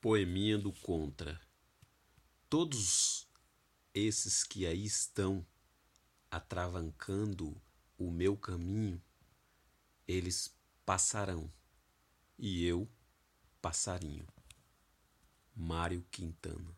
Poeminha do Contra. Todos esses que aí estão atravancando o meu caminho, eles passarão e eu passarinho. Mário Quintana